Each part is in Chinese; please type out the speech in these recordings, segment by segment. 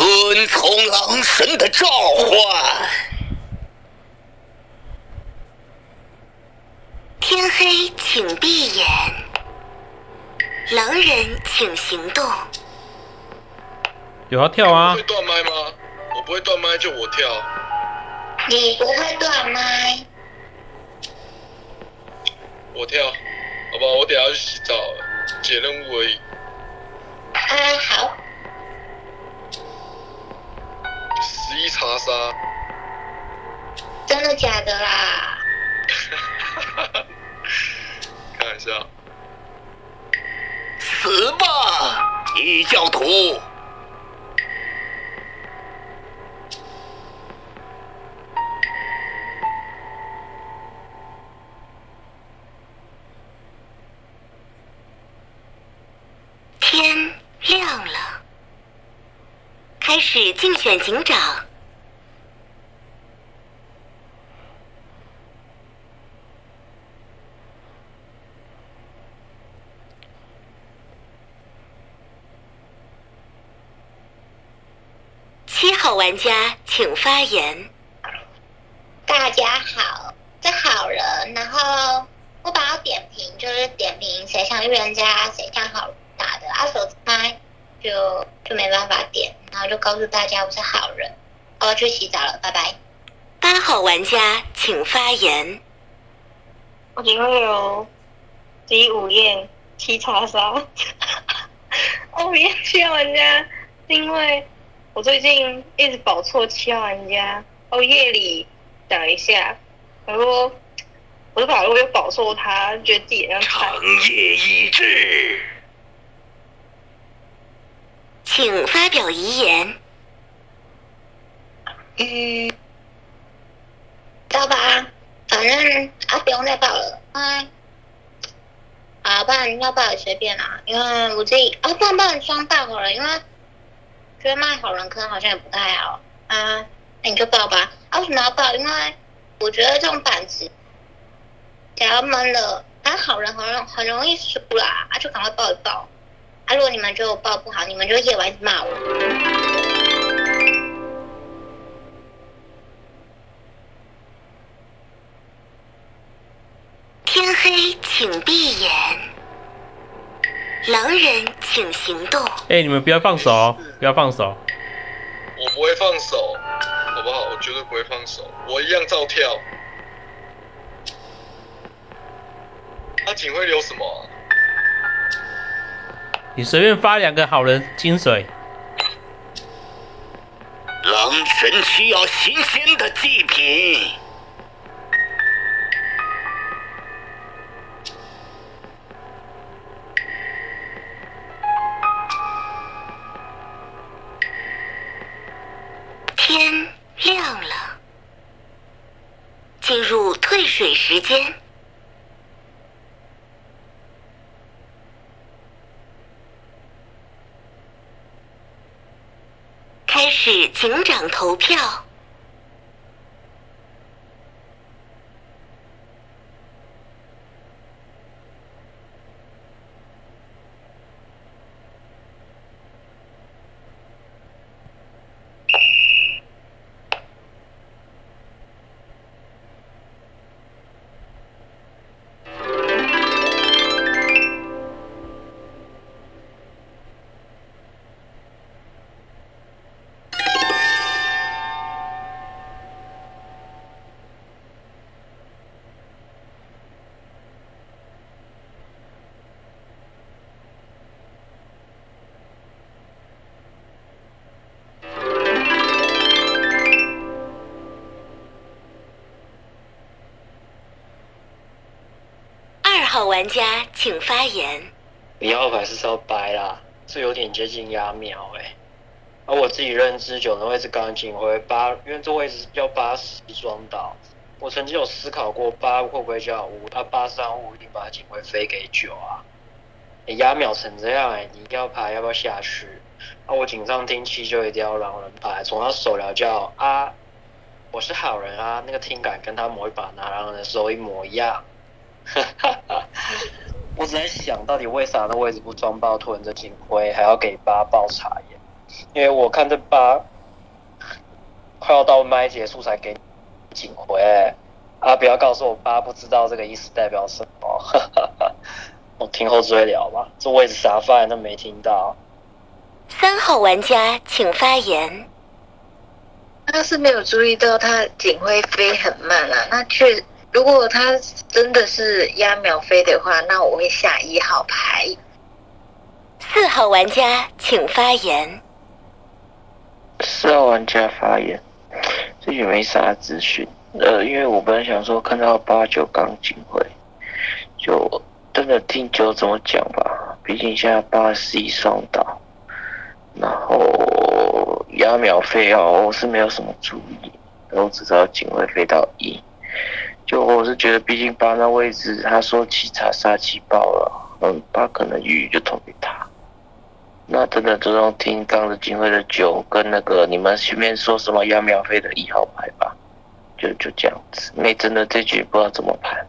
遵从狼神的召唤。天黑，请闭眼。狼人，请行动。有要跳啊会？断麦吗？我不会断麦，就我跳。你不会断麦，我跳，好不好，我等下去洗澡了，解任务而已。啊好，十一查杀，真的假的啦？开玩笑。死吧，异教徒！天亮了，开始竞选警长。七号玩家请发言。大家好，是好人。然后我把它点评，就是点评谁像预言家，谁像好人打的。啊，手猜就就没办法点，然后就告诉大家我是好人。我要去洗澡了，拜拜。八号玩家请发言。我只会有第五宴七叉杀。哦，厌七号玩家，因为我最近一直保错七号玩家。哦，夜里等一下，我说我就把我又保错他，觉得自己很像长。夜已至，请发表遗言。嗯，知道吧？反正啊，不用再报了。哎，啊，不然要报也随便啦，因为我自己啊，不然报你双报好了，因为觉得卖好人可能好像也不太好啊，那你就报吧。啊，为什么要报？因为我觉得这种板子只要闷了，啊，好人很容很容易输啦，啊，就赶快报一报。啊，如果你们觉得我报不好，你们就夜晚骂我。天黑，请闭眼。狼人，请行动。哎、你们不要放手哦，不要放手。我不会放手，好不好？我绝对不会放手，我一样照跳。他警徽留什么啊、你随便发两个好人金水，狼神需要新鲜的祭品。警长投票。玩家请发言。你要牌是要掰啦，这有点接近压秒哎、而我自己认知九的位置刚进回八，因为这位置要八十装到。我曾经有思考过八会不会叫五，啊八三五一定把警徽飞给九啊。你压秒成这样哎、你要牌要不要下去？啊我警上听七就一定要狼人牌，从他手聊叫啊，我是好人啊，那个听感跟他某一把拿狼人的时候一模一样。哈哈哈。我只在想到底为啥那位置不装爆囤着警徽，还要给八爆茶叶？因为我看这八快要到麦结束才给警徽、啊！不要告诉我八不知道这个意思代表什么，我听后追聊吧。这位置啥发言都没听到。三号玩家请发言。他是没有注意到他警徽飞很慢啊，那确如果他真的是压秒飞的话，那我会下一号牌。四号玩家请发言。四号玩家发言，这也没啥资讯。呃，因为我本来想说看到八九刚警徽，就真的听九怎么讲吧。毕竟现在八十一双倒，然后压秒飞哦，我是没有什么注意，我只知道警徽飞到一。就我是觉得，毕竟八那位置，他说七查杀气爆了，嗯，八可能鱼就投给他。那真的就用听刚的警徽的九跟那个你们前面说什么要秒飞的一号牌吧，就就这样子。没真的这局不知道怎么盘，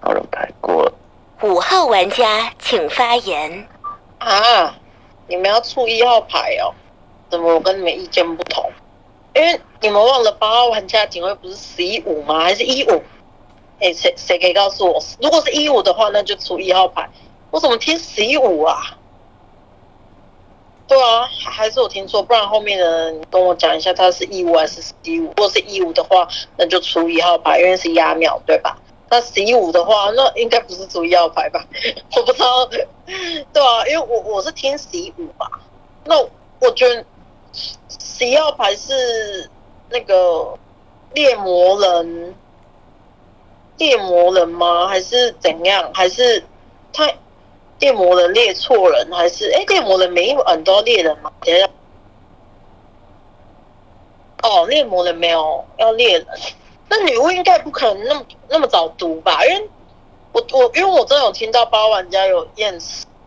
好人牌过了。五号玩家请发言。啊，你们要出一号牌哦？怎么我跟你们意见不同？因为你们忘了八号玩家警徽不是十一五吗？还是一五？哎，谁谁可以告诉我？如果是一五的话，那就出一号牌。我怎么听十一五啊？对啊，还还是我听错，不然后面的人跟我讲一下，他是一五还是十一五？如果是一五的话，那就出一号牌，因为是压秒，对吧？那十一五的话，那应该不是出一号牌吧？我不知道，对啊，因为我我是听十一五吧。那我觉得十一号牌是那个猎魔人，猎魔人吗？还是怎样？还是他？猎魔人猎错人还是哎？猎魔人每一晚都要猎人吗？等一下，哦，猎魔人没有要猎人，那女巫应该不可能那么那么早读吧？因为我我因为我真的有听到八玩家有验，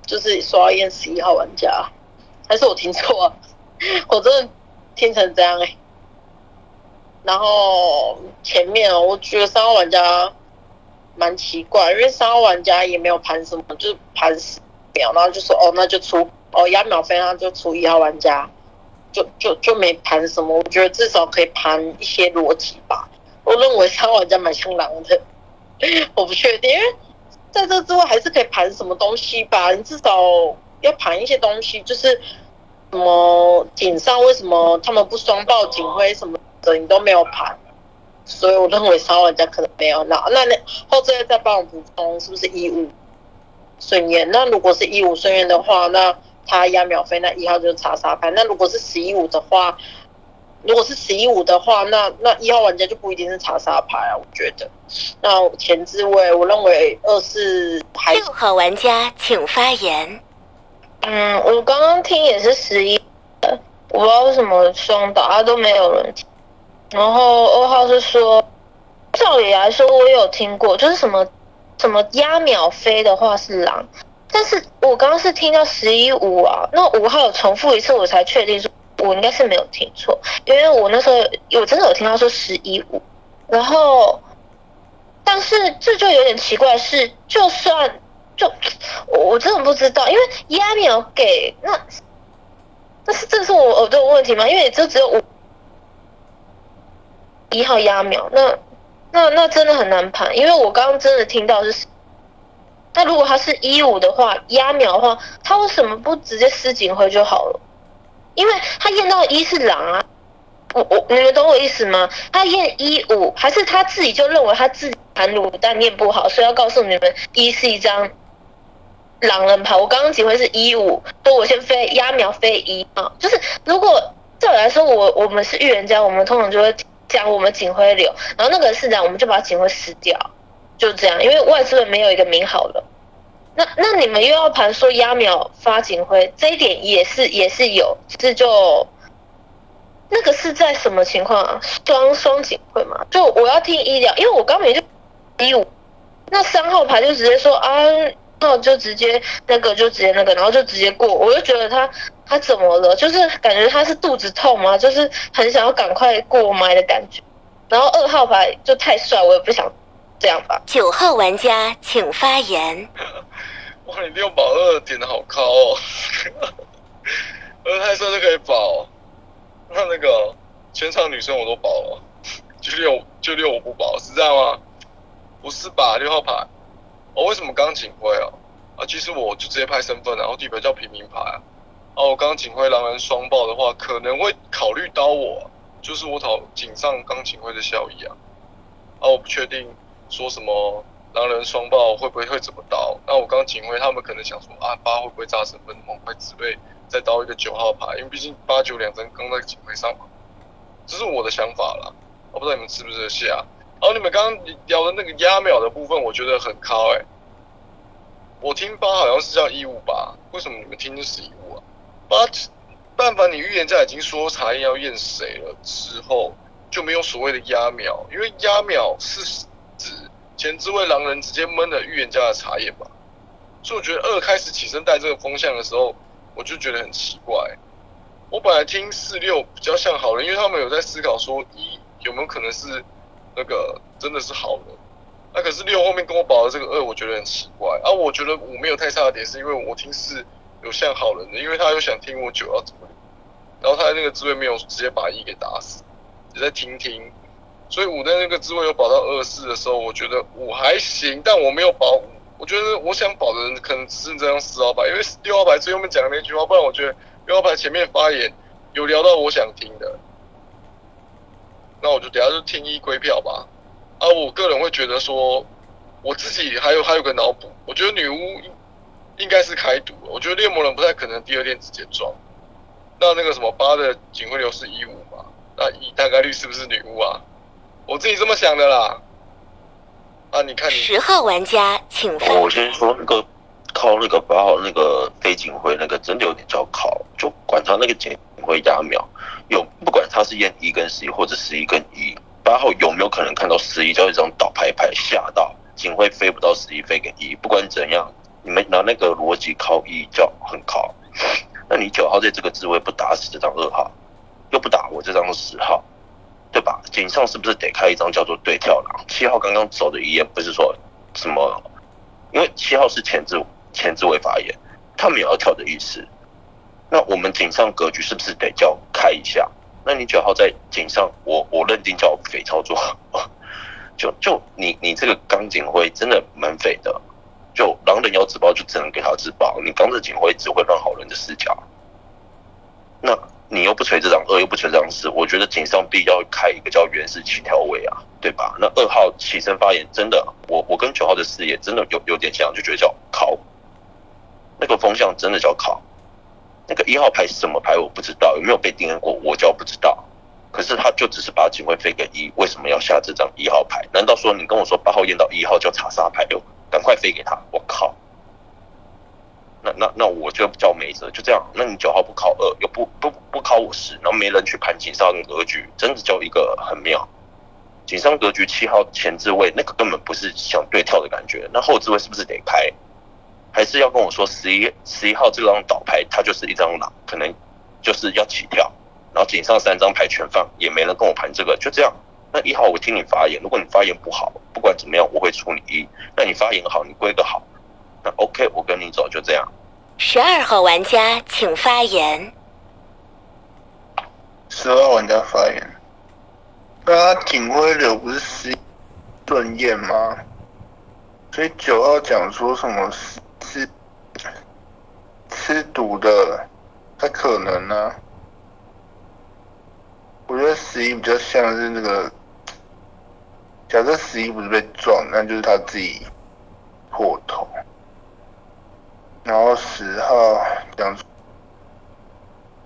就是说要验十一号玩家，还是我听错？啊？我真的听成这样哎、然后前面，我觉得三号玩家。蛮奇怪，因为三号玩家也没有盘什么，就是盘十秒，然后就说哦，那就出哦压秒飞，那就出一号玩家，就就就没盘什么。我觉得至少可以盘一些逻辑吧。我认为三号玩家蛮像狼的，我不确定，因为在这之外还是可以盘什么东西吧。你至少要盘一些东西，就是什么警上为什么他们不双报警徽什么的，你都没有盘。所以我认为三号玩家可能没有那那那后这再帮我补充是不是一五顺延？那如果是一五顺延的话，那他压秒飞，那一号就是查杀牌。那如果是十一五的话，如果是十一五的话，那那一号玩家就不一定是查杀牌啊。我觉得，那前置位我认为二是还六号玩家请发言。嗯，我刚刚听也是十一，我不知道为什么双打啊都没有人听。然后二号是说，照理来说我有听过，就是什么什么压秒飞的话是狼，但是我刚刚是听到十一五啊，那五号有重复一次，我才确定说我应该是没有听错，因为我那时候我真的有听到说十一五，然后，但是这就有点奇怪，是就算就我我真的不知道，因为压秒给那，那是这是我耳朵有问题吗？因为就只有五。一号压秒，那那那真的很难盘，因为我刚刚真的听到是，那如果他是一五的话，压秒的话，他为什么不直接施警徽就好了？因为他验到一是狼啊，我我你们懂我意思吗？他验一五，还是他自己就认为他自己盘卤蛋念不好，所以要告诉你们一是一张狼人牌。我刚刚警徽是一五，所以我先飞压秒飞一啊，就是如果照理来说，我我们是预言家，我们通常就会。讲我们警徽流，然后那个市长我们就把警徽撕掉，就这样，因为外资人没有一个名好了。那那你们又要盘说压秒发警徽，这一点也是也是有，是就那个是在什么情况啊？双双警徽嘛？就我要听医疗，因为我刚没就一五，那三号牌就直接说啊，那就直接那个就直接那个，然后就直接过，我就觉得他。他怎么了？就是感觉他是肚子痛吗？就是很想要赶快过麦的感觉。然后二号牌就太帅，我也不想这样吧。九号玩家请发言。哇，你六保二点的好高哦！二太帅就可以保，那那个全场女生我都保了，就六就六我不保，是这样吗？不是吧？六号牌，哦，为什么刚警徽啊？啊，其实我就直接拍身份，然后地表叫平民牌啊。啊，我刚警徽狼人双爆的话，可能会考虑刀我，就是我讨警上刚警徽的效益啊。啊，我不确定说什么狼人双爆会不会会怎么刀。那我刚警徽他们可能想说啊，八会不会炸身份，猛快自备再刀一个九号牌，因为毕竟八九两张刚在警徽上嘛。这是我的想法啦，我不知道你们吃不吃得下。然后你们刚刚聊的那个压秒的部分，我觉得很高哎、我听八好像是叫一五八，为什么你们听是十一五啊？八，但凡你预言家已经说查验要验谁了之后，就没有所谓的压秒，因为压秒是指前置位狼人直接闷了预言家的查验吧。所以我觉得二开始起身带这个风向的时候，我就觉得很奇怪。我本来听四六比较像好人，因为他们有在思考说一有没有可能是那个真的是好人。那、可是六后面跟我保的这个二，我觉得很奇怪。啊，我觉得五没有太差的点，是因为我听四有像好人的，因为他又想听我九要怎么，然后他那个滋味没有直接把一给打死，也在听听。所以五的那个滋味有保到二四的时候，我觉得五还行，但我没有保五。我觉得我想保的人可能只剩这张四号牌，因为六号牌最后面讲的那句话，不然我觉得六号牌前面发言有聊到我想听的，那我就等下就听一归票吧。啊，我个人会觉得说，我自己还有还有个脑补，我觉得女巫应应该是开赌，我觉得猎魔人不太可能第二天直接撞。那那个什么八的警徽流是一五嘛？那一大概率是不是女巫啊？我自己这么想的啦。啊，你看你十号玩家请我先说那个靠那个八号那个非警徽那个真的有点叫靠，就管他那个警徽压秒，有不管他是验一跟十一或者十一跟一，八号有没有可能看到十一叫一张倒牌牌吓到警徽飞不到十一飞给一，不管怎样，你们拿那个逻辑靠一叫很靠，那你九号在这个职位不打死这张二号，又不打我这张十号。对吧？警上是不是得开一张叫做对跳狼？七号刚刚走的遗言不是说什么？因为七号是前置前置位发言，他们也要跳的意思。那我们警上格局是不是得叫开一下？那你九号在警上，我我认定叫匪操作，就就你你这个钢警徽真的蛮匪的。就狼人要自爆就只能给他自爆，你钢的警徽只会让好人的视角。那你又不锤这张二，又不锤这张四，我觉得警上必要开一个叫原始起跳位啊，对吧？那二号起身发言，真的，我我跟九号的视野真的有有点像，就觉得叫考，那个风向真的叫考。那个一号牌是什么牌我不知道，有没有被定验过我就不知道。可是他就只是把警徽飞给一，为什么要下这张一号牌？难道说你跟我说八号验到一号叫查杀牌六，赶快飞给他？我靠！那那那我就叫没辙，就这样。那你九号不考二，又不不不考我十，然后没人去盘警上格局，真的就一个很妙。警上格局七号前置位，那个根本不是想对跳的感觉。那后置位是不是得开？还是要跟我说十一十一号这张倒牌，它就是一张狼，可能就是要起跳。然后警上三张牌全放，也没人跟我盘这个，就这样。那一号我听你发言，如果你发言不好，不管怎么样我会出你一。那你发言好，你归个好，那 OK 我跟你走，就这样。十二号玩家请发言。十二玩家发言。那他警徽流不是十顺验吗？所以九号讲说什么是是吃毒的，他可能呢、我觉得十一比较像是那个，假设十一不是被撞，那就是他自己破头。然后十号讲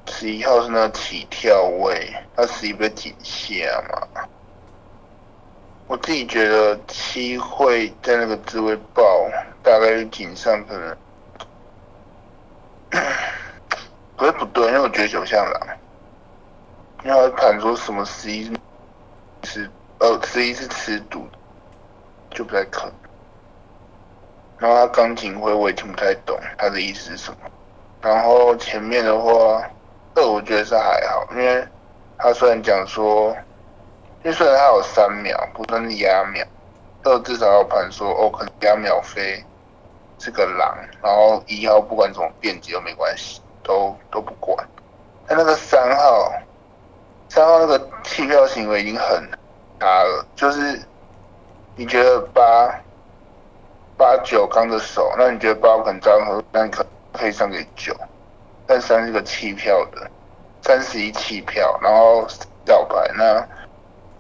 十一号是那个起跳位，他十一被挤下嘛。我自己觉得七会在那个自位爆，大概率顶上可能，不是不对，因为我觉得九像狼，因为他盘说什么十一是呃十一是吃毒，就不太可能。然后他钢琴会我也听不太懂他的意思是什么。然后前面的话，二我觉得是还好，因为他虽然讲说，因为虽然他有三秒，不算是压秒，二至少要盘说哦，可能压秒飞是个狼，然后一号不管怎么辩解都没关系，都都不管。他那个三号，三号那个弃票行为已经很差了，就是你觉得八八九刚的手，那你觉得八可能张和，那你可可以上给九，但三是个弃票的，三十一弃票，然后吊牌，那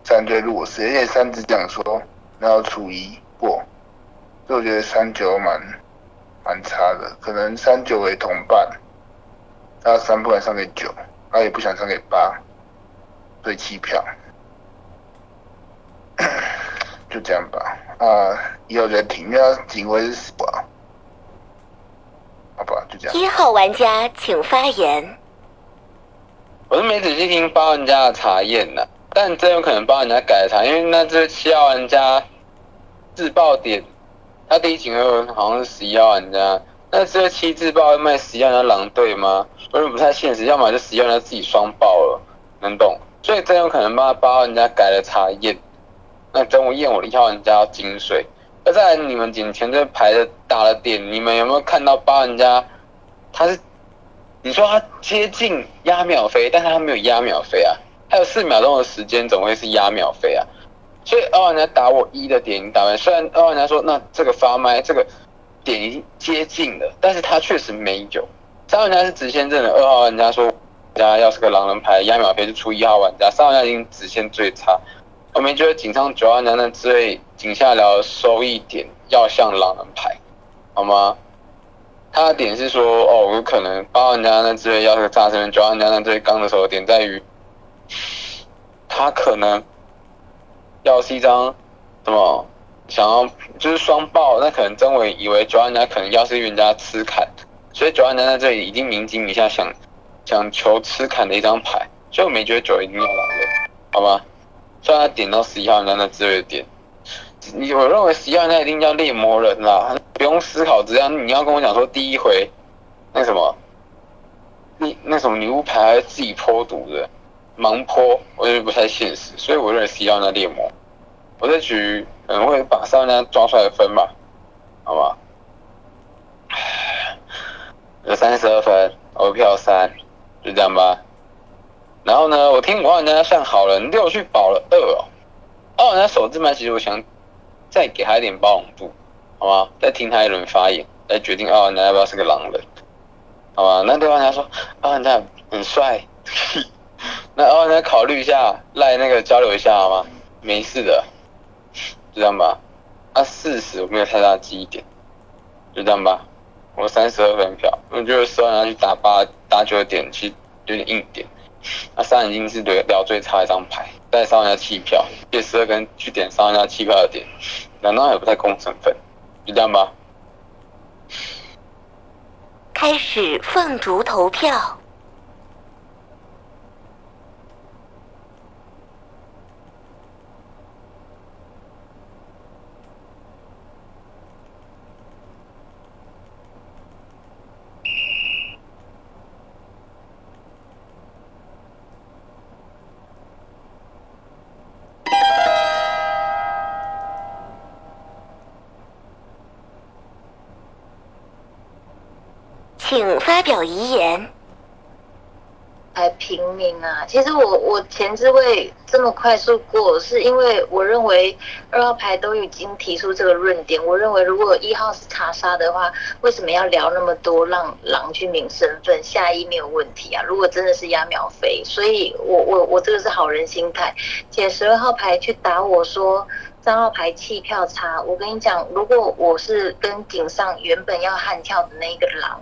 三对弱势，而且三只讲说然后除一过，所以我觉得三九蛮蛮差的，可能三九为同伴。他三不敢上给九，他也不想上给八，所以弃票，就这样吧。啊，以后再停，因为他警徽是死啊。好吧，就这样。一号玩家请发言。我是没仔细听八玩家的查验呢，但真有可能八人家改了查，因为那这七号玩家自爆点，他第一警徽好像是十一号玩家。那这七自爆要卖十一号的狼队吗？我觉得不太现实，要么就十一人家自己双爆了，能懂？所以真有可能帮八八人家改了查验，那等我验我的一号玩家要金水。那在你们眼前这排的打了点，你们有没有看到八玩家？他是你说他接近压秒飞，但是他没有压秒飞啊，还有四秒钟的时间，怎么会是压秒飞啊？所以二号人家打我一的点打完，虽然二号人家说那这个发麦这个。点已经接近了，但是他确实没有。三号玩家是直线阵的，二号玩家说人家要是个狼人牌，压秒飞就出一号玩家。三号玩家已经直线最差，我们觉得井上九号玩家那之类井下聊收益点要像狼人牌，好吗？他的点是说，哦，有可能八号玩家那之类要是个炸生，九号玩家那之类刚的时候点在于，他可能要是一张什么？想要就是双爆，那可能真伟以为九万家可能要是人家吃砍，所以九万家在这里已经明警一下想想求吃砍的一张牌，所以我没觉得九一定要狼人，好吧？虽然他点到十一号人家那之类的点，你我认为十一号人家一定要猎魔人啦，不用思考，只要你要跟我讲说第一回那什么，你那什么女巫牌还是自己泼毒的盲泼，我觉得不太现实，所以我认为十一号那猎魔，我这局。可能会把三人家抓出来分吧，好吧？有三十二分，我票三，就这样吧。然后呢，我听五号人家算好人六去保了二哦，二号人家首字麦，其实我想再给他一点包容度，好吗？再听他一轮发言，来决定二号人家要不要是个狼人，好吧？那对方人家说二号人家很帅，那二号人家考虑一下，赖那个交流一下好吗？没事的。就这样吧，啊，四十我没有太大记忆点，就这样吧，我三十二分票，我觉得十二人去打八打九点其实有点硬点，那三已经是聊聊最差一张牌，再上一下弃票，借十二根去点上一下弃票的点，难道也不太公成分？就这样吧，开始凤竹投票。请发表遗言。还平民啊，其实我我前置位这么快速过，是因为我认为二号牌都已经提出这个论点。我认为如果一号是查杀的话，为什么要聊那么多让狼去明身份？下一没有问题啊。如果真的是压秒飞，所以我我我这个是好人心态。且十二号牌去打我说三号牌弃票差，我跟你讲，如果我是跟顶上原本要悍跳的那一个狼。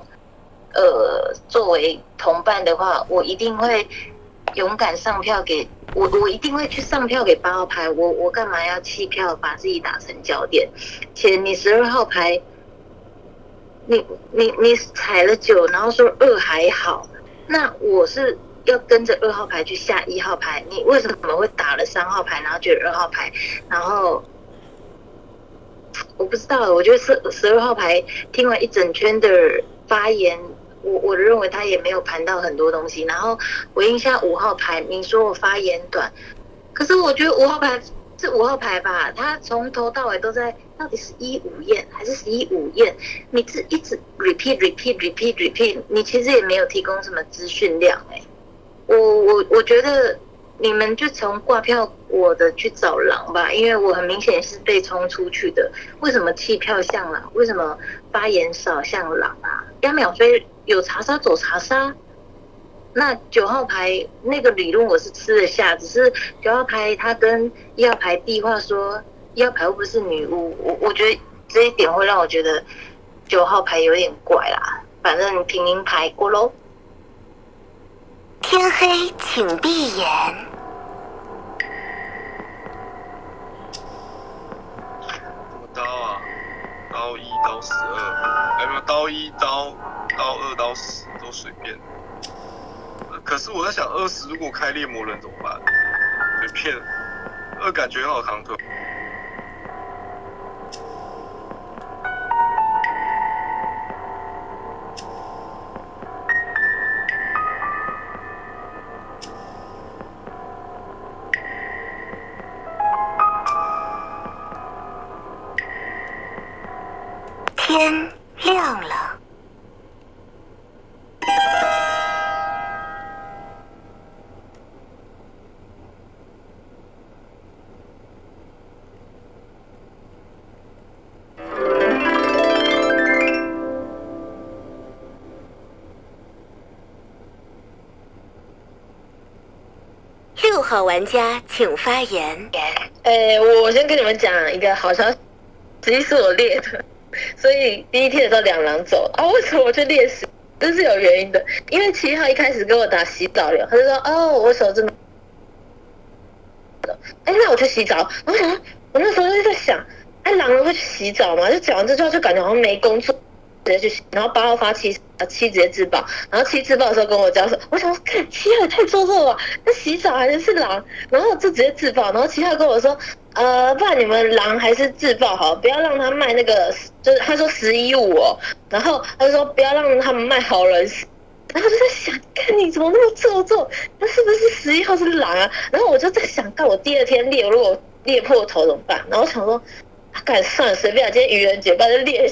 呃，作为同伴的话，我一定会勇敢上票给我，我一定会去上票给八号牌。我我干嘛要弃票，把自己打成焦点？且你十二号牌，你你你踩了九，然后说二还好，那我是要跟着二号牌去下一号牌。你为什么会打了三号牌，然后觉得二号牌，然后我不知道，我觉得十十二号牌听完一整圈的发言。我我认为他也没有盘到很多东西，然后我印象五号牌，你说我发言短，可是我觉得五号牌是五号牌吧，他从头到尾都在，到底是一五验还是十一五验？你这一直 repeat repeat repeat repeat，你其实也没有提供什么资讯量哎，我我我觉得你们就从挂票我的去找狼吧，因为我很明显是被冲出去的。为什么弃票像狼？为什么发言少像狼啊？压秒飞有查杀走查杀。那九号牌那个理论我是吃得下，只是九号牌他跟一号牌递话说一号牌会不会是女巫？我我觉得这一点会让我觉得九号牌有点怪啦。反正平民牌过喽。天黑请闭眼。刀十二，哎没有刀一刀刀二刀十都随便。可是我在想，二十如果开猎魔人怎么办？被骗，二感觉很好扛推。玩家请发言。呃，我先跟你们讲一个好消息，实际是我列的，所以第一天的时候两狼走啊，为什么我去列十？这是有原因的，因为七号一开始跟我打洗澡流，他就说哦，我手这么，哎，那我去洗澡。我想，我那时候就在想，哎，狼人会去洗澡吗？就讲完这句话，就感觉好像没工作。直接去，然后八号发七，啊七直接自爆，然后七自爆的时候跟我讲说，我想说，看七号太做作了，那洗澡还是狼，然后就直接自爆，然后七号跟我说，呃，不然你们狼还是自爆好，不要让他卖那个，就是他说十一五哦，然后他就说不要让他们卖好人，然后就在想，看你怎么那么做作，那是不是十一号是狼啊？然后我就在想，看我第二天裂，如果裂破头怎么办？然后想说，干算了，随便，今天愚人节，把这猎。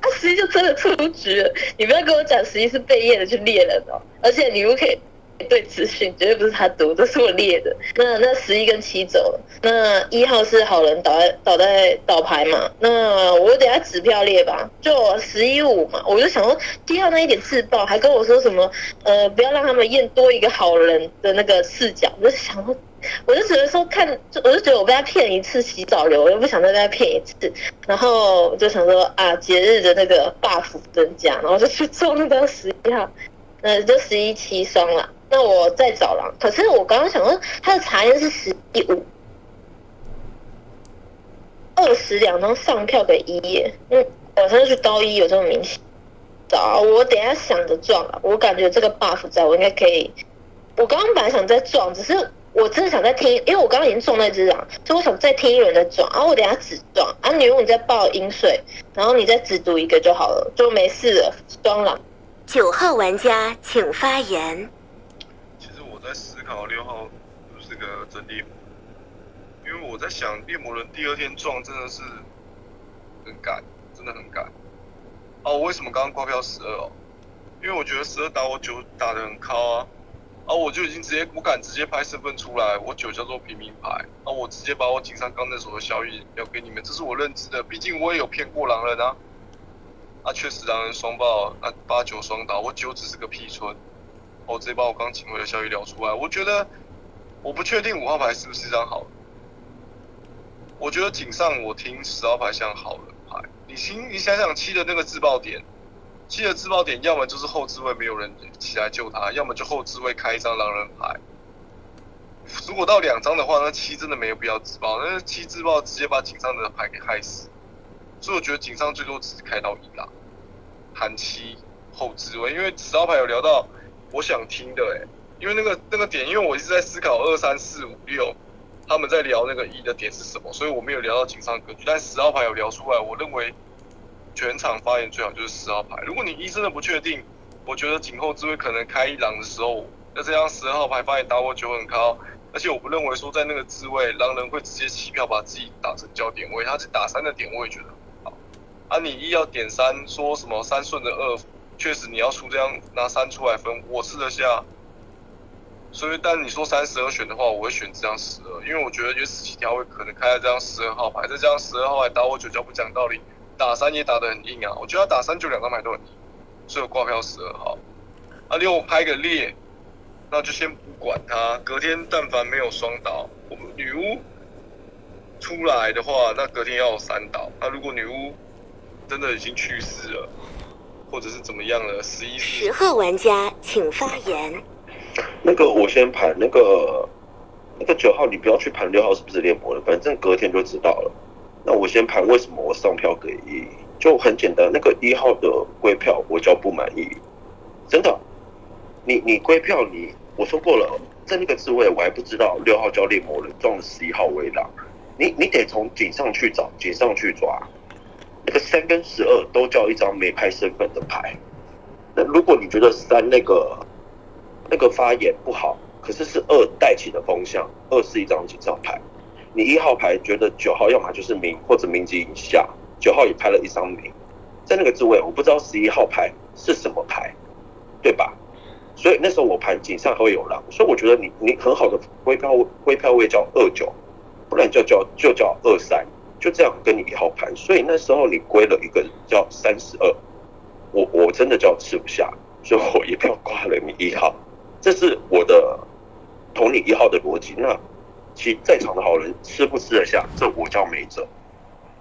他十一就真的出局了，你不要跟我讲十一是被验的去猎人哦，而且你不可以对资讯，绝对不是他读，这是我列的。那那十一跟七走了，那一号是好人倒在倒在倒牌嘛？那我等下指票列吧，就十一五嘛。我就想说七号那一点自爆，还跟我说什么呃不要让他们验多一个好人的那个视角，我就想说。我就觉得说看，我就觉得我被他骗一次洗澡流，我又不想再被他骗一次，然后就想说啊，节日的那个 buff 增加，然后就去做那个十一号，呃，就十一七双了。那我再找了，可是我刚刚想说他的茶叶是十一五，二十两张上票给一耶，嗯，晚上去刀一有这么明显？找我等下想着撞啊，我感觉这个 buff 在我应该可以，我刚刚本来想再撞，只是。我真的想再听，因为我刚刚已经中那只狼，所以我想再听一轮再撞。然后我等下只撞，啊，女巫你再报阴水，然后你再只读一个就好了，就没事了。双狼。九号玩家请发言。在思考六号是不是个真猎魔，因为我在想猎魔人第二天撞真的是很赶，真的很赶。哦，我为什么刚刚挂票十二哦？因为我觉得十二打我九打的很靠啊。啊，我就已经直接不敢直接拍身份出来，我九叫做平民牌，啊，我直接把我井上刚那手的消息要给你们，这是我认知的，毕竟我也有骗过狼人啊，啊，确实狼人双爆，啊，八九双打，我九只是个屁村，我直接把我刚请回的消息聊出来，我觉得我不确定五号牌是不是一张好，我觉得井上我听十号牌像好人牌，你听你想想七的那个自爆点。七的自爆点，要么就是后置位没有人起来救他，要么就后置位开一张狼人牌。如果到两张的话，那七真的没有必要自爆，那七自爆直接把井上的牌给害死。所以我觉得井上最多只开到一啦，含七后置位，因为十号牌有聊到我想听的哎，因为那个那个点，因为我一直在思考二三四五六他们在聊那个一的点是什么，所以我没有聊到井上格局，但十号牌有聊出来，我认为。全场发言最好就是十号牌。如果你一真的不确定，我觉得井后智慧可能开一狼的时候，那这样十二号牌发言打我九很高，而且我不认为说在那个滋位狼人会直接弃票把自己打成焦点位，他是打三的点位觉得好。啊，你一要点三，说什么三顺的二，确实你要出这样拿三出来分，我吃得下。所以，但你说三十二选的话，我会选这张十二，因为我觉得有十七条会可能开在这张十二号牌，这张十二号牌打我九角不讲道理，打三也打得很硬啊，我觉得他打三九两张牌都很硬，所以我挂票十二号。啊，另外我拍个裂，那就先不管他，隔天但凡没有双倒，我们女巫出来的话，那隔天要有三倒。那如果女巫真的已经去世了，或者是怎么样了，十一十号玩家请发言。那个我先盘那个那个九号，你不要去盘六号是不是猎魔了，反正隔天就知道了。那我先盘为什么我上票给一，就很简单，那个一号的归票我叫不满意，真的。你你归票你我说过了，在那个自位我还不知道六号叫猎魔人撞了十一号围挡，你你得从井上去找井上去抓，那个三跟十二都叫一张没拍身份的牌。那如果你觉得三那个。那个发言不好，可是是二带起的风向，二是一张警上牌。你一号牌觉得九号要么就是明或者明级以下，九号也拍了一张明，在那个置位我不知道十一号牌是什么牌，对吧？所以那时候我盘井上会有狼，所以我觉得你你很好的归票归票位叫二九，不然就叫就叫二三，就这样跟你一号盘。所以那时候你归了一个叫三十二，我我真的叫吃不下，所以我一票挂了你一号。这是我的同你一号的逻辑。那其在场的好人吃不吃得下？这我叫没辙。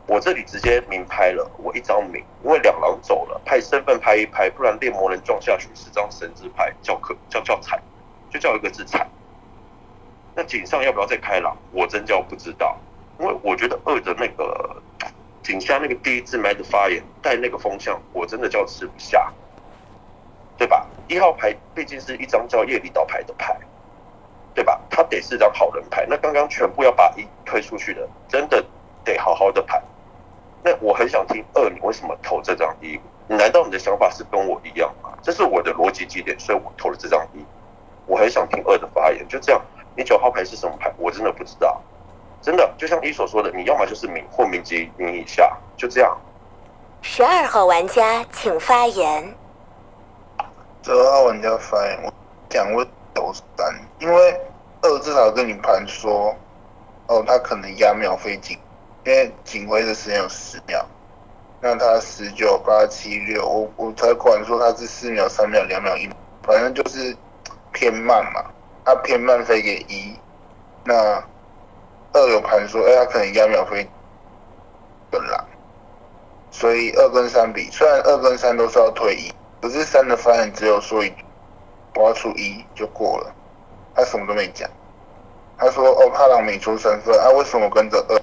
我这里直接明拍了，我一张明，因为两狼走了，派身份拍一拍，不然猎魔人撞下去是张神之牌，叫可叫叫惨，就叫一个字惨。那井上要不要再开狼？我真叫不知道，因为我觉得二的那个井下那个第一字麦的发言带那个风向，我真的叫吃不下。对吧？一号牌毕竟是一张叫夜里岛牌的牌，对吧？它得是张好人牌。那刚刚全部要把一推出去的，真的得好好的牌。那我很想听二，你为什么投这张一？你难道你的想法是跟我一样吗？这是我的逻辑基点，所以我投了这张一。我很想听二的发言。就这样，你九号牌是什么牌？我真的不知道。真的，就像你所说的，你要么就是明或明级明以下，就这样。十二号玩家请发言。十二号玩家发言，我讲我投三，因为二至少跟你盘说，哦，他可能压秒飞警，因为警徽的时间有十秒，那他十九八七六，我我才管说他是四秒、三秒、两秒、一，反正就是偏慢嘛，他偏慢飞给一，那二有盘说，哎，他可能压秒飞本狼，所以二跟三比，虽然二跟三都是要退一。可是三的发言只有说一句，我要出一就过了，他什么都没讲。他说哦，怕狼没出身份啊，为什么跟着二？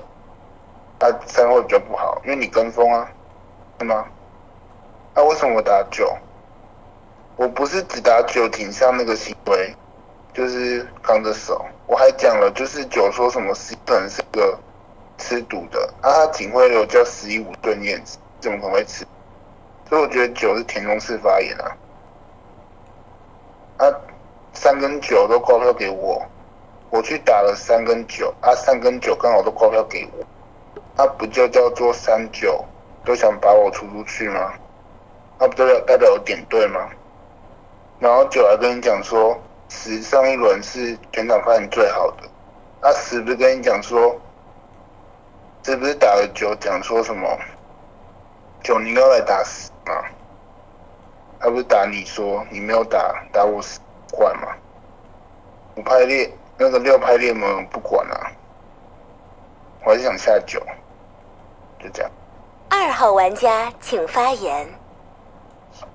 他三会比较不好，因为你跟风啊，是吗？那为什么我打九？我不是只打九挺上那个行为，就是扛着手。我还讲了，就是九说什么可能是个吃毒的啊，他警徽有叫十一五顿燕子，怎么可能会吃？所以我觉得九是田中式发言啊，啊，三跟九都挂票给我，我去打了三跟九，啊，三跟九刚好都挂票给我，那不就叫做三九都想把我出出去吗？那不代表代表我点对吗？然后九还跟你讲说十上一轮是全场发言最好的，那十不是跟你讲说，这不是打了九讲说什么？九你要来打十？吗，他不是打你说你没有打打我死管吗？五排列那个六排列门不管了，我还是想下九，就这样。二号玩家请发言。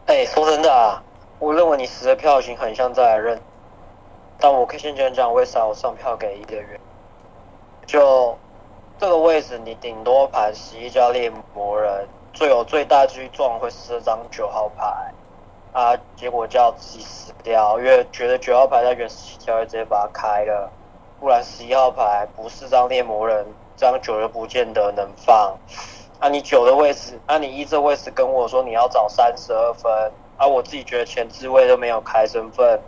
哎，说真的啊，我认为你十的票型很像在认，但我可以先讲讲为啥我上票给一个人。就这个位置，你顶多盘十一叫猎魔人。最有最大几率撞会是这张九号牌啊，结果叫自己死掉，因为觉得九号牌在原始七条直接把它开了，不然十一号牌不是张猎魔人，这张九又不见得能放。啊，你九的位置，啊，你一这位置跟我说你要找三十二分，啊，我自己觉得前置位都没有开身份，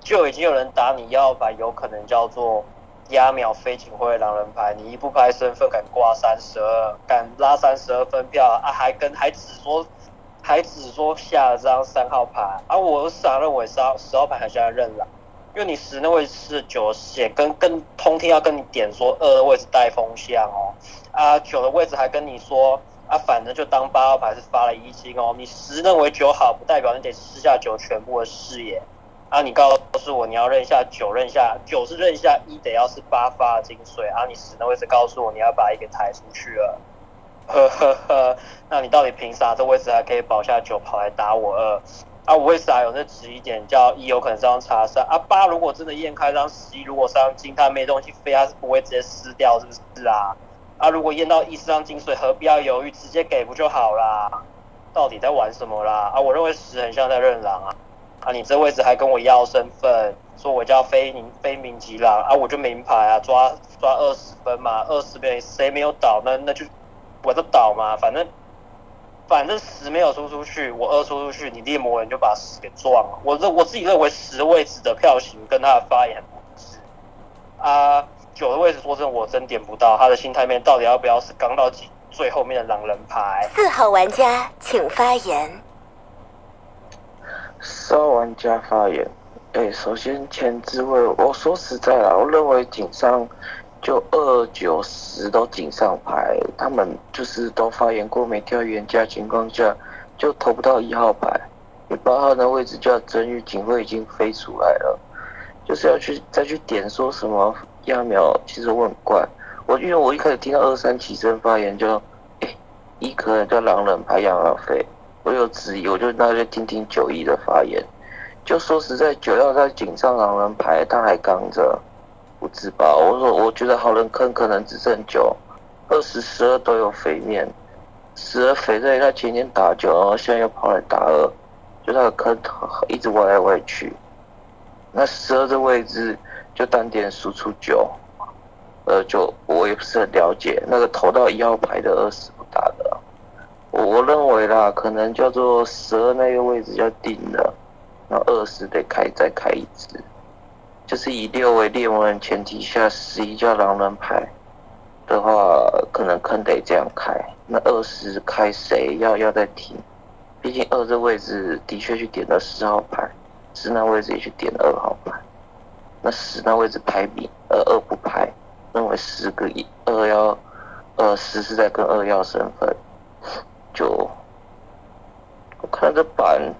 就已经有人打你一号牌，有可能叫做。压秒飞警徽狼人牌，你一不拍身份敢挂三十二，敢拉三十二分票啊？还跟还只说还只说下了张三号牌啊？我傻认为十十号牌还是要认了，因为你十那位置是九写跟跟通天要跟你点说二的位置带风向哦，啊九的位置还跟你说啊反正就当八号牌是发了一星哦，你十认为九好不代表你得吃下九全部的视野。啊，你告诉我你要认下九，认下九是认下一，得要是八发的精髓。啊，你十的位置告诉我你要把一给抬出去了，呵呵呵，那你到底凭啥这位置还可以保下九跑来打我二？啊，我为啥有那质疑点叫一有可能是张查杀？啊，八如果真的验开张十一，如果是张金，他没东西飞，他是不会直接撕掉，是不是啊？啊，如果验到一是张金水，何必要犹豫，直接给不就好啦？到底在玩什么啦？啊，我认为十很像在认狼啊。啊，你这位置还跟我要身份，说我叫非名非名吉郎啊，我就名牌啊，抓抓二十分嘛，二十分谁没有倒，那那就我就倒嘛，反正反正十没有出出去，我二出出去，你猎魔人就把十给撞了。我认我自己认为十位置的票型跟他的发言不一致啊，九的位置说真我真点不到他的心态面到底要不要是刚到几最后面的狼人牌。四号玩家请发言。十号玩家发言。哎，首先前置位，我说实在啦，我认为井上就二九十都井上牌，他们就是都发言过没跳原价情况下，就投不到一号牌。你八号的位置叫真玉警徽已经飞出来了，就是要去再去点说什么压秒，其实我很怪。我因为我一开始听到二三起身发言就，哎，一可能叫狼人牌压秒飞。我有质疑，我就那就听听九一的发言。就说实在，九要在井上狼人牌，他还刚着不自爆。我说，我觉得好人坑可能只剩九、二十、十二都有肥面。十二肥在他前天打九，然后现在又跑来打二，就他的坑一直歪来歪去。那十二这位置就单点输出九，呃，就我也不是很了解那个投到一号牌的二十。我认为啦，可能叫做十二那个位置要定了，那二十得开再开一次，就是以六为猎魔人前提下，十一叫狼人牌的话，可能坑得这样开。那二十开谁要要再停？毕竟二这位置的确去点了十号牌，十那位置也去点了二号牌，那十那位置排比二二不排，认为十个一二要二十是在跟二要身份。就我看这版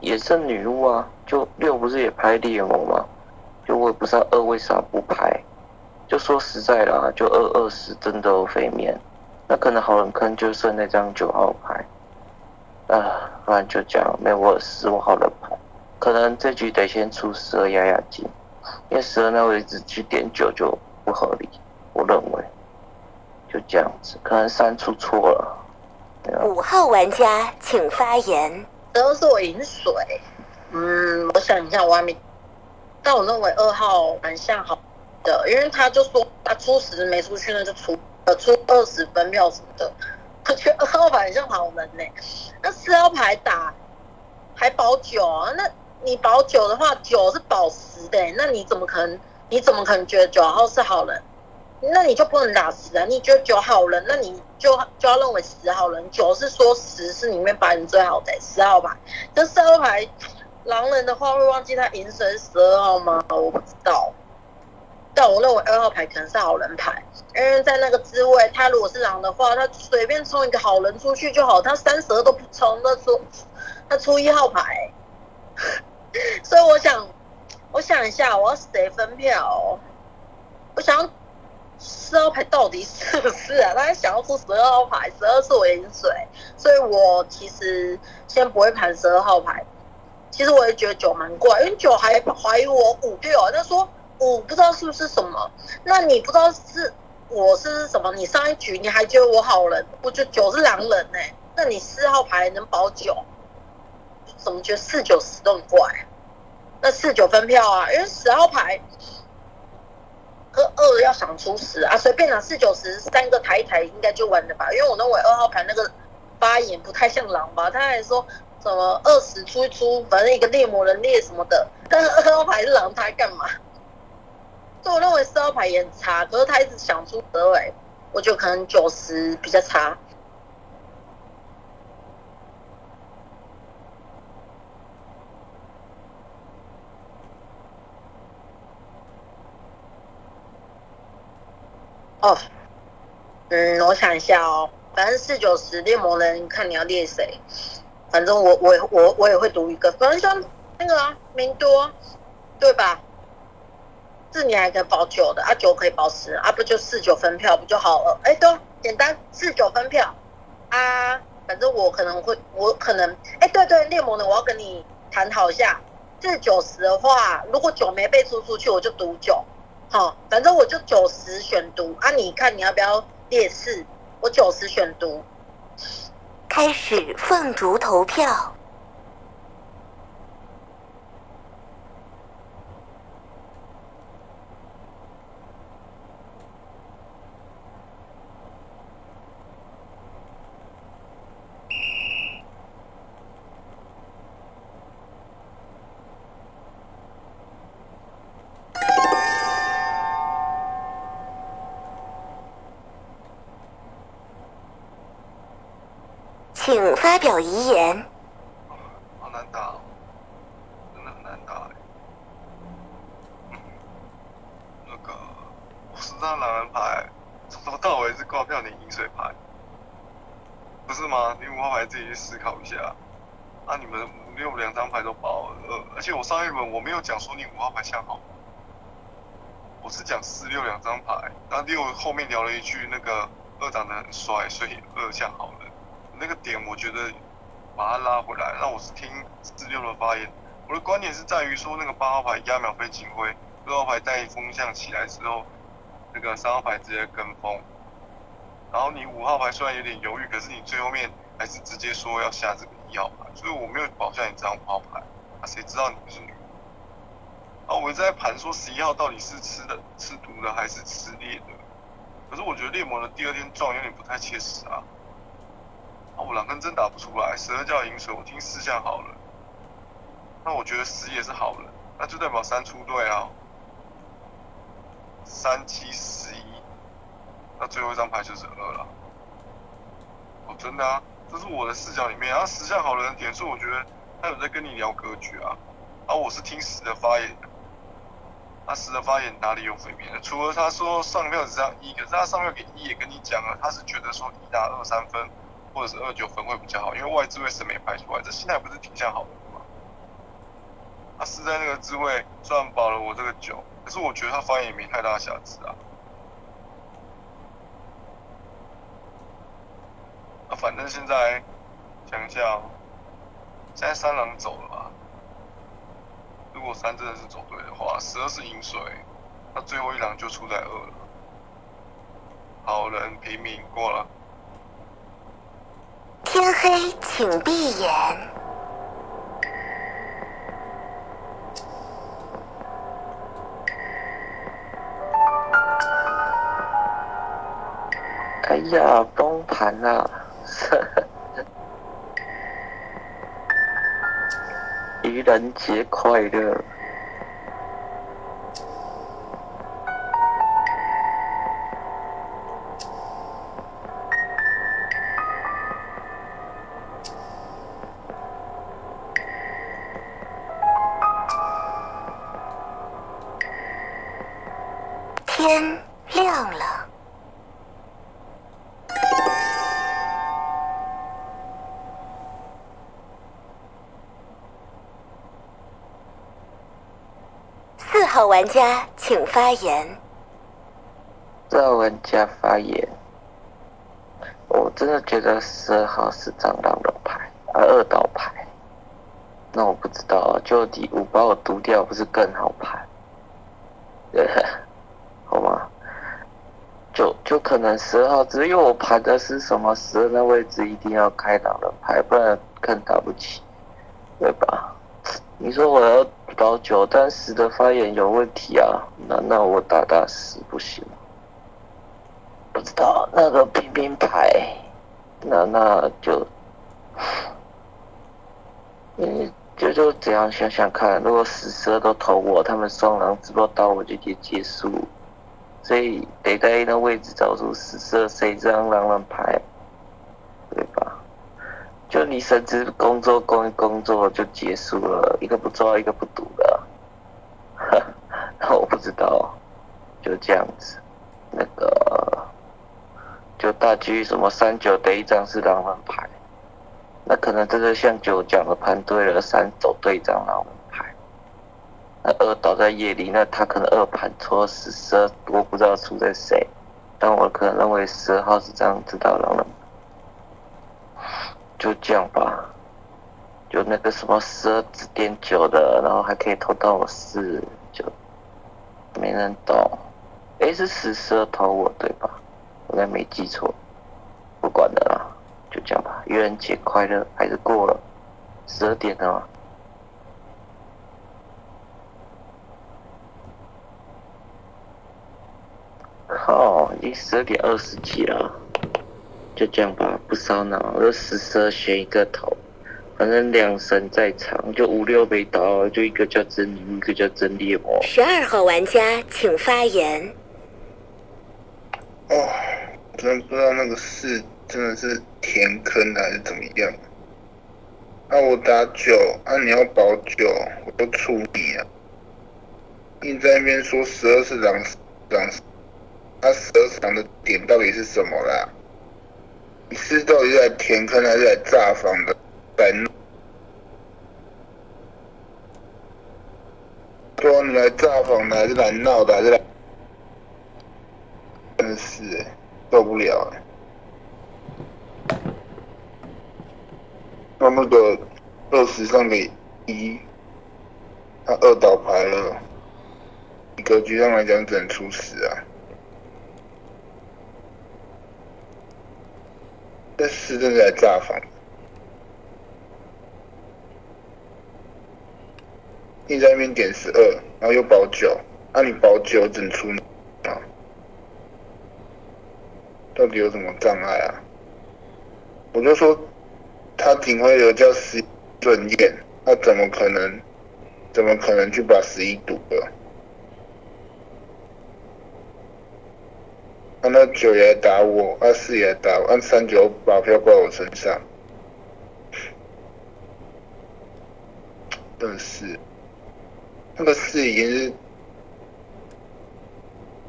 也是女巫啊，就六不是也拍猎魔吗？就我也不知道二为啥不拍。就说实在啦，就二二十真的有飞面，那可能好人坑就剩那张九号牌。啊，不然就这样没我十五号的牌，可能这局得先出十二压压惊，因为十二那位置去点九就不合理，我认为就这样子，可能三出错了。五号玩家请发言。都是我饮水。嗯，我想一下，我还没。但我认为二号蛮像好的，因为他就说他出十没出去，那就出呃出二十分票什么的。我觉得二号牌很像好人呢。那四号牌打还保九啊？那你保九的话，九是保十的，那你怎么可能？你怎么可能觉得九号是好人？那你就不能打十啊？你觉得九好人，那你就就要认为十好人。九是说十是里面把人最好的十号牌，这十二牌狼人的话会忘记他银神十二号吗？我不知道。但我认为二号牌可能是好人牌，因为在那个滋味，他如果是狼的话，他随便冲一个好人出去就好，他三十二都不冲，那出他出一号牌。所以我想，我想一下，我要谁分票？我想。十号牌到底是不是啊？他想要出十二号牌，十二是我饮水，所以我其实先不会盘十二号牌。其实我也觉得九蛮怪，因为九还怀疑我五六，他说五不知道是不是什么。那你不知道是我是什么？你上一局你还觉得我好人，我觉得九是狼人呢。那你四号牌能保九？怎么觉得四九十都很怪？那四九分票啊，因为十号牌。二二要想出十啊，随便拿四九十三个抬一抬应该就完了吧？因为我认为二号牌那个发言不太像狼吧，他还说什么二十出一出，反正一个猎魔人猎什么的，但是二号牌是狼，他干嘛？所以我认为四号牌也很差，可是他一直想出十尾，我觉得可能九十比较差。哦，嗯，我想一下哦，反正四九十猎魔人，看你要猎谁。反正我我我我也会读一个，反正像那个啊，明多，对吧？四你还可以保九的，啊九可以保十，啊不就四九分票不就好了？哎，对，简单，四九分票啊。反正我可能会，我可能，哎，对对，猎魔人，我要跟你探讨一下，四九十的话，如果九没被出出去，我就读九，好，反正我就九十选读啊。你看你要不要列四？我九十选读。开始凤竹投票。请发表遗言。好难打、真的很难打。那个我十张狼人牌，从头到尾是挂票你饮水牌，不是吗？你五号牌自己去思考一下。啊，你们五六两张牌都包了，呃，而且我上一轮我没有讲说你五号牌下好，我是讲四六两张牌，那六后面聊了一句那个二长得很帅，所以二像好。点我觉得把它拉回来，那我是听四六的发言。我的观点是在于说，那个八号牌压秒飞警徽，六号牌带风向起来之后，那个三号牌直接跟风。然后你五号牌虽然有点犹豫，可是你最后面还是直接说要下这个一号牌，所以我没有保下你这张五号牌。啊，谁知道你不是女？啊，我一直在盘说十一号到底是吃的吃毒的还是吃猎的？可是我觉得猎魔的第二天撞有点不太切实啊。啊，我两根真打不出来，十二叫饮水，我听四下好了。那我觉得十也是好人，那就代表三出队啊。三七十一，那最后一张牌就是二了。哦，真的啊，这是我的视角里面，啊，十下好人点数，我觉得他有在跟你聊格局啊。啊，我是听十的发言的。那十的发言哪里有负面？除了他说上票只张一，可是他上票给一也跟你讲了，他是觉得说一打二三分。或者是二九分会比较好，因为外置位是没排出来，这心态不是挺像好的吗？他是在那个置位虽然保了我这个九，可是我觉得他发言也没太大瑕疵啊。啊，反正现在想一下，现在三郎走了吧？如果三真的是走对的话，十二是饮水，那最后一狼就出在二了。好人平民过了。天黑，请闭眼。哎呀，崩盘了！愚人节快乐！玩家请发言。四号玩家发言。我真的觉得十二号是张狼人牌，啊，二倒牌。那我不知道，就第五把我毒掉，不是更好牌？对，好吗？就就可能十二号，只有我盘的是什么十二的位置一定要开狼人牌，不然更打不起，对吧？你说我要保九，但十的发言有问题啊，那那我打大十不行？不知道那个平平牌，那那就，嗯，就就这样想想看，如果十十二都投我，他们双狼直播刀我就结结束，所以得在那位置找出十十二谁张狼人牌，对吧？就你甚至工作工工作就结束了，一个不抓一个不赌的，哈，我不知道，就这样子，那个就。大几率什么三九得一张是狼人牌，那可能真的像九讲的盘对了，三走对一张狼人牌。那二倒在夜里，那他可能二盘错十十二，我不知道出在谁，但我可能认为十二号是这样知道狼人，就这样吧。就那个什么十二指点九的，然后还可以投到我四，就没人懂。诶，是十十二投我对吧？应该没记错。不管了啦，就这样吧。愚人节快乐，还是过了十二点了嘛。靠，已经十二点二十几了，就这样吧，不烧脑。就十十二选一个头，反正两神在场，就五六没刀，就一个叫真女，一个叫真猎魔。十二号玩家请发言。哦，真的不知道那个是真的是填坑还是怎么样。啊，我打九，啊你要保九，我都出你啊！你在那边说十二是狼狼，那十二场的点到底是什么啦？你是到底是来填坑还是来炸房的？来，说你来炸房的还是来闹的还是来？真是，受不了哎！那那个二十上个一，他二倒牌了，格局上来讲只能出十啊。这四正在炸房，你在那边点十二，然后又保九，那、你保九整出啊？到底有什么障碍啊？我就说他警徽流叫十顺验，他怎么可能？怎么可能去把十一堵了？那九也来打我，二四也来打我，按三九把票挂我身上，真是，那个四已经是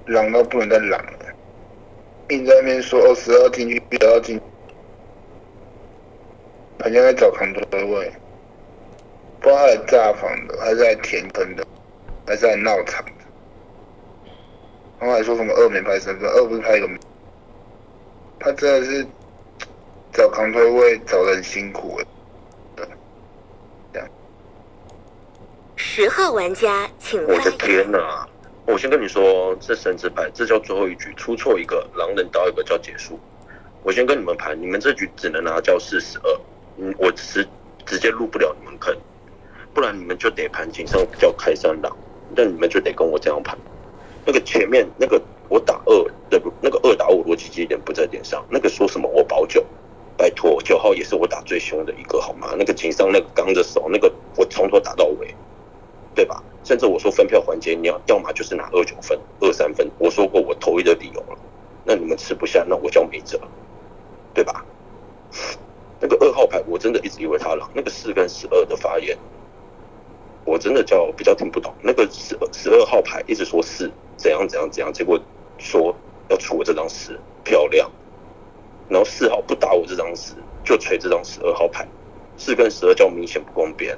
狼到不能再狼了，硬在那边说二十二进去，不要进，好像在找扛推位，不知道他来炸房的，还是来填坑的，还是在闹场。然后还说什么二没拍身份，二不是拍一个，他真的是找扛推位找的很辛苦哎。这样，十号玩家请我的。天哪！我先跟你说，这神之牌，这叫最后一局，出错一个，狼人刀一个叫结束。我先跟你们盘，你们这局只能拿叫四十二，嗯，我直直接入不了你们坑，不然你们就得盘井上叫开山狼，那你们就得跟我这样盘。那个前面那个我打二的那个二打五逻辑基点不在点上，那个说什么我保九，拜托九号也是我打最凶的一个好吗？那个井上那个刚着手，那个我从头打到尾，对吧？甚至我说分票环节，你要要么就是拿二九分、二三分，我说过我投一的理由了，那你们吃不下，那我叫没辙，对吧？那个二号牌我真的一直以为他狼，那个四跟十二的发言，我真的叫比较听不懂。那个十十二号牌一直说四怎样怎样怎样，结果说要出我这张十漂亮，然后四号不打我这张十，就锤这张十二号牌，四跟十二叫明显不公平，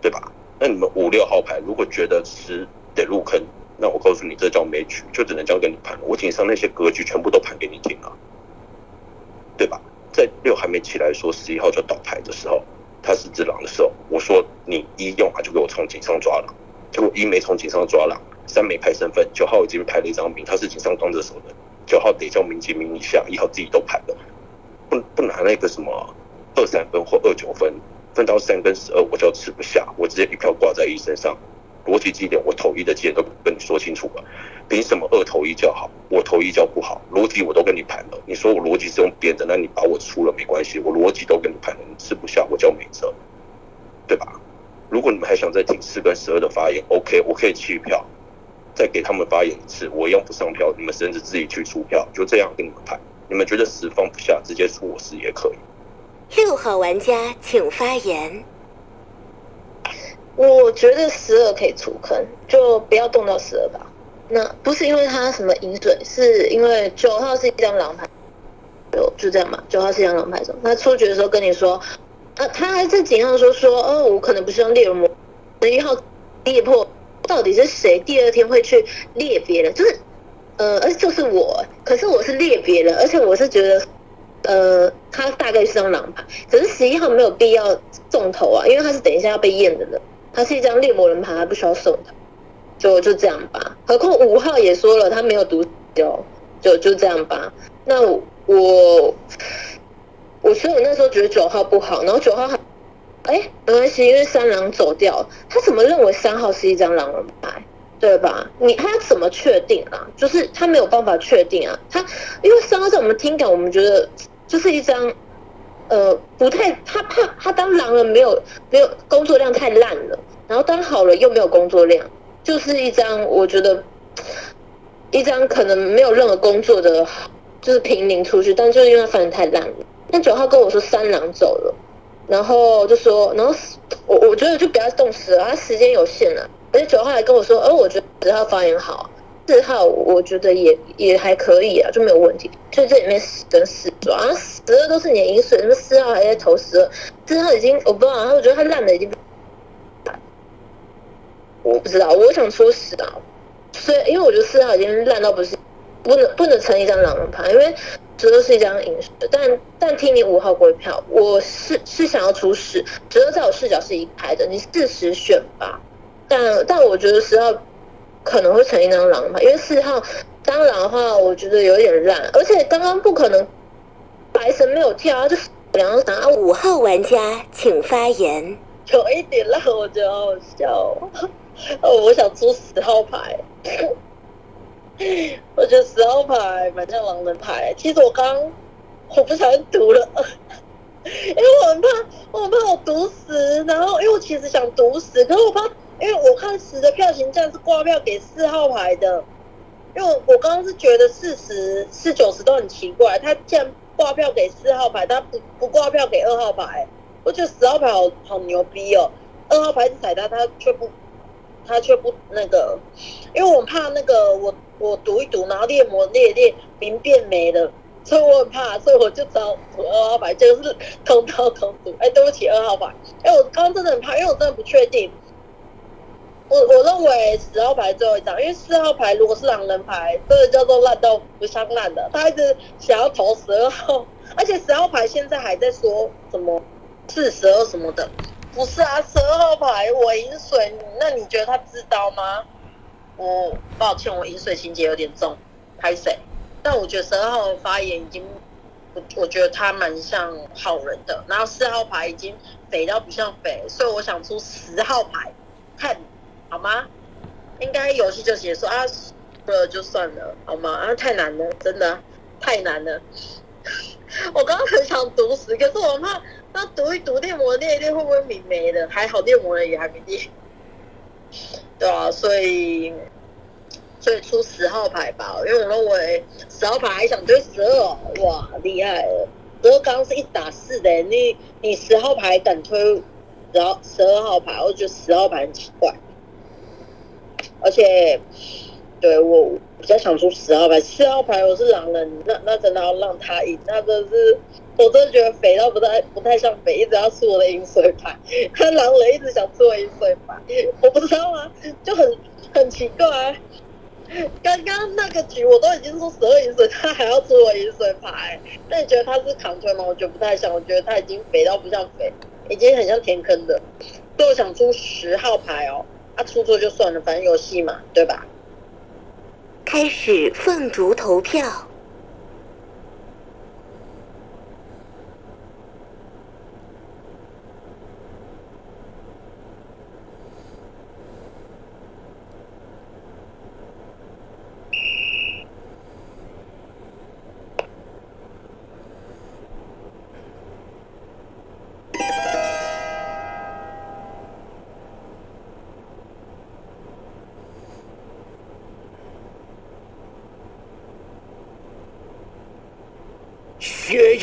对吧？那你们五六号牌如果觉得十得入坑，那我告诉你这叫没局，就只能交给你盘了。我井上那些格局全部都盘给你听了，对吧？在六还没起来说十一号就倒牌的时候，他是只狼的时候，我说你一用他就给我从警上抓狼，结果一没从警上抓狼，三没拍身份，九号已经拍了一张饼，他是警上当着手的，九号得叫民警名一下，一号自己都拍了，不不拿那个什么二三分或二九分，分到三跟十二我就吃不下，我直接一票挂在一身上，逻辑几点我投一的几点都跟你说清楚了，凭什么二投一叫好，我投一叫不好？逻辑我都跟你盘了，你说我逻辑是用编的，那你把我出了没关系，我逻辑都跟你盘了，你吃不下我叫没辙，对吧？如果你们还想再听四跟十二的发言，OK，我可以弃票，再给他们发言一次，我一样不上票，你们甚至自己去出票，就这样跟你们盘。你们觉得十放不下，直接出我十也可以。六号玩家请发言。我觉得十二可以出坑，就不要动到十二吧。那不是因为他什么饮水，是因为九号是一张狼牌，就就这样嘛。九号是一张狼牌手，他出局的时候跟你说，啊，他还是警上说说，哦，我可能不是用猎人魔，十一号猎破到底是谁？第二天会去猎别人，就是呃，而且就是我，可是我是猎别人，而且我是觉得。呃，他大概是张狼牌，可是十一号没有必要重头啊，因为他是等一下要被验的人，他是一张猎魔人牌，他不需要送的，就就这样吧。何况五号也说了，他没有毒哦，就就这样吧。那我我所以我那时候觉得九号不好，然后九号还哎没关系，因为三狼走掉，他怎么认为三号是一张狼人牌？对吧？你他怎么确定啊？就是他没有办法确定啊，他因为三号在我们听感，我们觉得。就是一张，呃，不太他怕他当狼人没有没有工作量太烂了，然后当好了又没有工作量，就是一张我觉得一张可能没有任何工作的，就是平民出去，但就是因为犯的太烂了。那九号跟我说三狼走了，然后就说，然后我我觉得就不要动死了，他时间有限了。而且九号还跟我说，哦，我觉得十号发言好。四号我觉得也也还可以啊，就没有问题。就这里面十跟四啊，十二都是你的银水，那四号还在投十二，四号已经我不知道，我觉得他烂的已经，我不知道，我想出十啊，所以因为我觉得四号已经烂到不是不能不能成一张狼人牌，因为十二是一张银水，但但听你五号归票，我是是想要出十，十二在我视角是一排的，你四十选吧，但但我觉得十号。可能会成一张狼牌，因为四号当狼的话，我觉得有点烂，而且刚刚不可能白神没有跳，就是两张啊。五号玩家请发言。有一点烂我觉得好笑，哦，我想出十号牌，我觉得十号牌蛮像狼人牌。其实我刚我不小心读了，因为我很怕，我很怕我读十，然后因为我其实想读十，可是我怕。因为我看十的票型这样是挂票给四号牌的，因为我刚刚是觉得四十四九十都很奇怪，他既然挂票给四号牌，他不不挂票给二号牌，我觉得十号牌好好牛逼哦，二号牌是踩他，他却不他却不那个，因为我怕那个我我读一读，然后猎魔猎猎名变没了，所以我很怕，所以我就找二号牌，就是通通通读，哎，对不起二号牌，哎，我刚刚真的很怕，因为我真的不确定。我我认为十号牌最后一张，因为四号牌如果是狼人牌，这个叫做烂到不像烂的。他一直想要投十二号，而且十号牌现在还在说什么四十二什么的，不是啊，十二号牌我饮水，那你觉得他知道吗？我抱歉，我饮水情节有点重，拍谁？但我觉得十二号的发言已经，我我觉得他蛮像好人的，然后四号牌已经肥到不像肥，所以我想出十号牌看。好吗？应该游戏就结束啊，输了就算了，好吗？啊，太难了，真的太难了。我刚刚很想毒死，可是我怕那毒一毒猎魔猎一猎会不会泯没了？还好猎魔人也还没猎，对啊，所以所以出十号牌吧，因为我认为十号牌还想推十二，哇，厉害了！十二刚刚是一打四的，你你十号牌敢推，然后十二号牌，我觉得十号牌很奇怪。而且，对我比较想出十号牌，四号牌我是狼人，那那真的要让他赢，那真的是，我真的觉得肥到不太不太像肥，一直要出我的饮水牌，他狼人一直想出我饮水牌，我不知道啊，就很很奇怪。刚刚那个局我都已经出十二饮水，他还要出我饮水牌，那你觉得他是扛推吗？我觉得不太像，我觉得他已经肥到不像肥，已经很像填坑的，所以我想出十号牌哦。啊，出错就算了，反正游戏嘛，对吧？开始凤竹投票。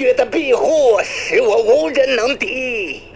月的庇护使我无人能敌。